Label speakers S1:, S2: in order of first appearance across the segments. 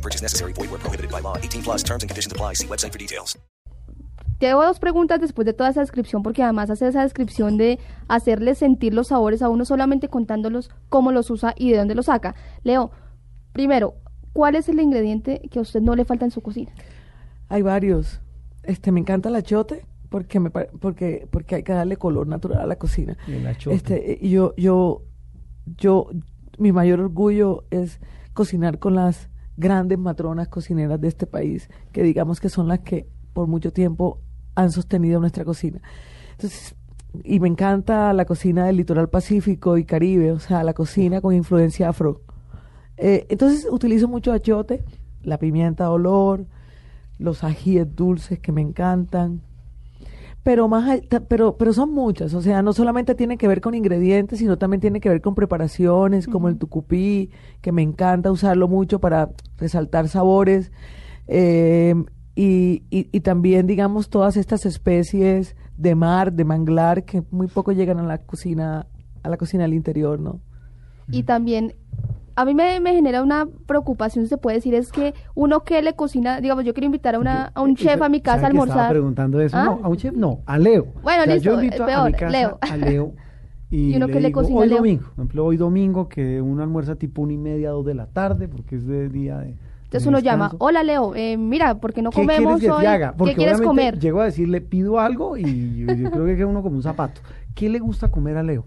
S1: No purchase necessary. Void where prohibited by law. 18 plus terms and conditions apply. See website for details.
S2: Te hago dos preguntas después de toda esa descripción, porque además hace esa descripción de hacerle sentir los sabores a uno solamente contándolos cómo los usa y de dónde los saca. Leo, primero, ¿cuál es el ingrediente que a usted no le falta en su cocina?
S3: Hay varios. Este, me encanta el achote porque me porque porque hay que darle color natural a la cocina.
S4: El achote.
S3: Este, yo yo yo mi mayor orgullo es cocinar con las grandes matronas cocineras de este país, que digamos que son las que por mucho tiempo han sostenido nuestra cocina. Entonces, y me encanta la cocina del litoral pacífico y caribe, o sea, la cocina con influencia afro. Eh, entonces utilizo mucho achote, la pimienta de olor, los ajíes dulces que me encantan. Pero más pero pero son muchas, o sea, no solamente tiene que ver con ingredientes, sino también tiene que ver con preparaciones, como el tucupí, que me encanta usarlo mucho para resaltar sabores. eh, y, y, y también, digamos, todas estas especies de mar, de manglar, que muy poco llegan a la cocina, a la cocina del interior, ¿no?
S2: Y también, a mí me, me genera una preocupación, se puede decir, es que uno que le cocina, digamos, yo quiero invitar a, una, a un
S4: Eh,
S2: chef a mi casa a
S4: ¿sabe que Estaba
S2: almorzar.
S4: preguntando eso.
S2: ¿Ah?
S4: No, a un chef no, a Leo.
S2: Bueno,
S4: O sea,
S2: listo,
S4: Yo invito
S2: eh,
S4: a mi
S2: peor,
S4: casa
S2: Leo.
S4: a Leo. Y,
S2: ¿Y uno
S4: le
S2: qué le
S4: digo,
S2: cocina
S4: hoy
S2: Leo?
S4: domingo, por ejemplo, hoy domingo que uno almuerza tipo una y media, dos de la tarde, porque es de día de.
S2: Entonces uno llama, hola Leo, eh, mira, ¿por qué no
S4: ¿Qué
S2: comemos
S4: quieres que
S2: hoy?
S4: haga? Porque
S2: ¿Qué quieres comer?
S4: Llego a decirle, pido algo y yo, yo creo que queda uno como un zapato. ¿Qué le gusta comer a Leo?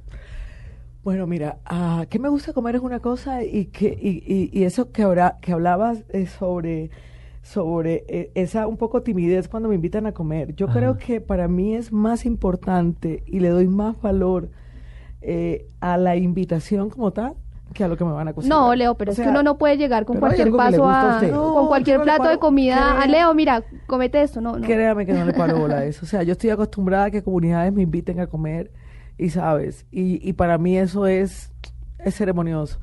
S3: Bueno, mira, ah, ¿qué me gusta comer es una cosa y que y, y- y eso que ahora que hablabas eh, sobre sobre eh, esa un poco timidez cuando me invitan a comer. Yo
S4: Ajá.
S3: creo que para mí es más importante y le doy más valor eh, a la invitación como tal que a lo que me van a cocinar.
S2: No, Leo, pero
S3: O
S2: es que uno no puede llegar con cualquier
S4: que
S2: paso
S4: a
S2: a.
S3: No,
S2: con cualquier
S3: no
S2: plato de comida a
S3: créeme.
S2: Leo, mira, comete esto, no, no.
S3: Créame que no le paro bola a eso. O sea, yo estoy acostumbrada a que comunidades me inviten a comer y sabes, y, y para mí eso es, es ceremonioso.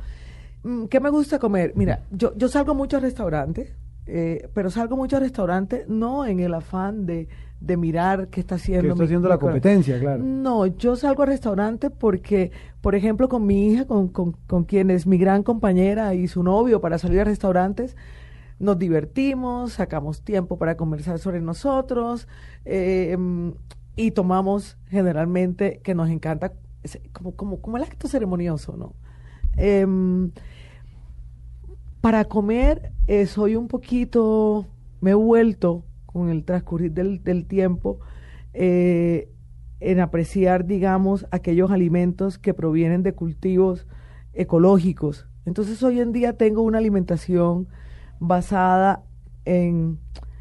S3: Mm, ¿Qué me gusta comer? Mira, yo, yo salgo mucho a restaurantes, eh, pero salgo mucho a restaurantes no en el afán de, de mirar qué está haciendo.
S4: Que está
S3: mi-
S4: haciendo
S3: mi
S4: la
S3: co-
S4: competencia, claro.
S3: No, yo salgo a restaurantes porque, por ejemplo, con mi hija, con, con, con quien es mi gran compañera y su novio para salir a restaurantes, nos divertimos, sacamos tiempo para conversar sobre nosotros eh, y tomamos generalmente, que nos encanta, como, como, como el acto ceremonioso, ¿no? Em, para comer eh, soy un poquito, me he vuelto con el transcurrir del, del tiempo eh, en apreciar, digamos, aquellos alimentos que provienen de cultivos ecológicos. Entonces hoy en día tengo una alimentación basada en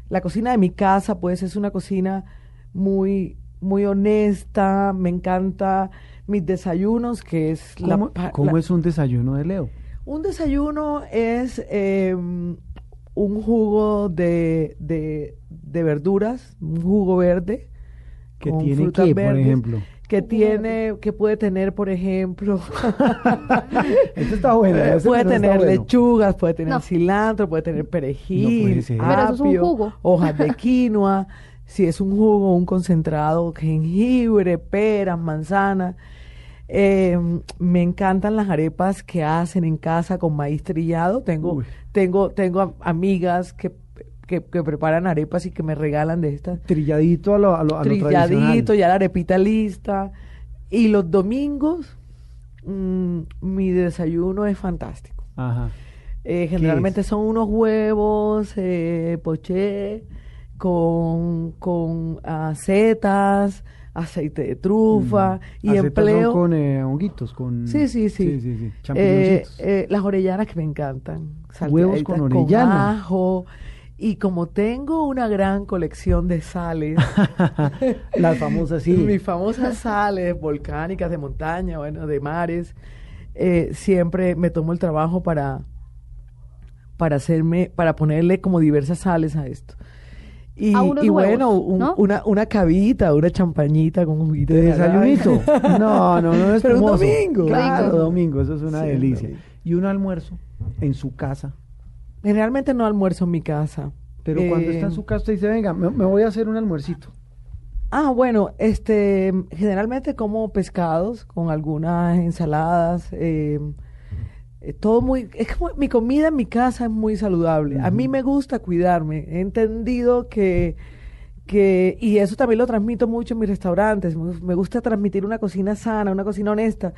S3: la cocina de mi casa, pues es una cocina muy muy honesta, me encanta mis desayunos, que es la
S4: ¿Cómo,
S3: pa-
S4: cómo
S3: la-
S4: es un desayuno de Leo?
S3: un desayuno es eh, un jugo de, de, de verduras, un jugo verde.
S4: ¿Que
S3: con
S4: tiene
S3: frutas
S4: qué, por
S3: verdes,
S4: ejemplo?
S3: Que tiene, que puede tener, por ejemplo,
S4: Esto está bueno. ese
S3: puede tener
S4: bueno.
S3: lechugas, puede tener
S2: No.
S3: cilantro, puede tener
S4: No
S3: perejil,
S4: puede ser.
S2: Pero eso es un
S3: apio,
S2: jugo.
S3: hojas de quinoa, si es un jugo, un concentrado, jengibre, peras, manzanas. Eh, me encantan las arepas que hacen en casa con maíz trillado. Tengo,
S4: Uy.
S3: tengo, tengo am- amigas que, que, que preparan arepas y que me regalan de estas
S4: Trilladito a lo, a lo, a
S3: trilladito, ya la arepita lista. Y los domingos, mm, mi desayuno es fantástico.
S4: Ajá.
S3: Eh, generalmente son unos huevos, eh, poché, con, con setas, aceite de trufa y
S4: Mm.
S3: Empleo.
S4: con eh, honguitos, con...
S3: Sí, sí, sí.
S4: Sí, sí, sí.
S3: Eh, eh, las orellanas que me encantan.
S4: Huevos con
S3: salteaditas
S4: orellana.
S3: ajo. Y como tengo una gran colección de sales,
S4: Las famosas, sí.
S3: mis famosas sales volcánicas de montaña, bueno, de mares, eh, siempre me tomo el trabajo para, para hacerme, para ponerle como diversas sales a esto. Y,
S2: A unos
S3: y
S2: huevos,
S3: bueno, un-
S2: ¿no?
S3: una, una cavita, una champañita con un juguito
S4: ¿De
S3: de
S4: desayunito? No, no, no es
S3: Pero un domingo.
S4: Claro,
S2: Rico.
S4: domingo, eso es una
S3: Sí,
S4: delicia.
S3: domingo.
S4: Y un almuerzo en su casa.
S3: Generalmente no almuerzo en mi casa.
S4: Pero cuando
S3: Eh,
S4: está en su casa, usted dice, venga, me, me voy a hacer un almuercito.
S3: Ah, bueno, este, generalmente como pescados con algunas ensaladas, eh, eh, todo muy, es como mi comida en mi casa es muy saludable. A mí me gusta cuidarme. He entendido que, que, y eso también lo transmito mucho en mis restaurantes. Me, gusta transmitir una cocina sana, una cocina honesta.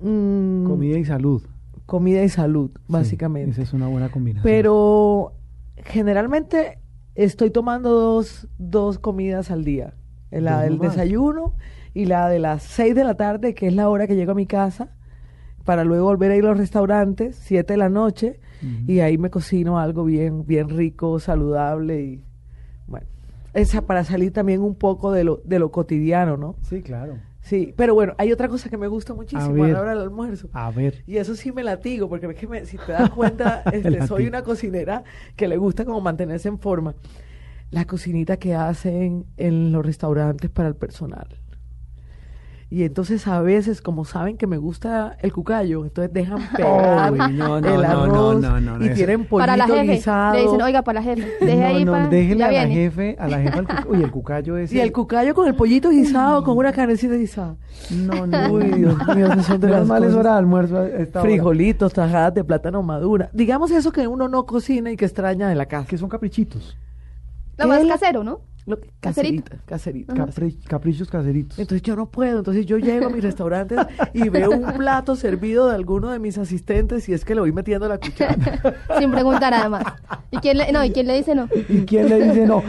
S3: Mm,
S4: Comida y salud.
S3: comida y salud,
S4: Sí,
S3: básicamente.
S4: esa es una buena combinación.
S3: Pero generalmente estoy tomando dos, dos comidas al día. La del desayuno y la de las seis de la tarde, que es la hora que llego a mi casa, para luego volver a ir a los restaurantes, siete de la noche, y ahí me cocino algo bien, bien rico, saludable y bueno, esa para salir también un poco de lo, de lo cotidiano, ¿no?
S4: Sí, claro.
S3: Sí, pero bueno, hay otra cosa que me gusta muchísimo a
S4: ver.
S3: la hora del almuerzo.
S4: A ver.
S3: Y eso sí me latigo, porque es que me- si te das cuenta, este, soy una cocinera que le gusta como mantenerse en forma. La cocinita que hacen en los restaurantes para el personal. Y entonces a veces, como saben que me gusta el cucayo, entonces dejan pegar
S4: Uy, no, no,
S3: el arroz
S4: no,
S3: y
S4: eso-
S3: tienen pollito
S2: Para jefe.
S3: guisado.
S2: Le dicen, oiga, para la jefe. Deje
S4: no,
S2: ahí para... ya
S4: a la
S2: viene.
S4: jefe, a la jefa el cucayo. Uy, el cucayo es.
S3: y el cucayo con el pollito guisado, con una carnecita guisada.
S4: No, no.
S3: Uy, Dios mío, esas son de las
S4: mal es
S3: cosas.
S4: hora de almuerzo esta.
S3: Frijolitos, tajadas de plátano madura. Digamos eso que uno no cocina y que extraña en la casa.
S4: Que son caprichitos.
S2: Lo más casero, ¿no?
S3: Lo que-
S2: Caserito.
S3: caserita, caserita.
S4: Capri- caprichos caseritos.
S3: Entonces yo no puedo, entonces yo llego a mis restaurantes y veo un plato servido de alguno de mis asistentes y es que le voy metiendo la cuchara.
S2: Sin preguntar además. ¿Y quién le, no, ¿y quién le dice no?
S4: ¿Y quién le dice no?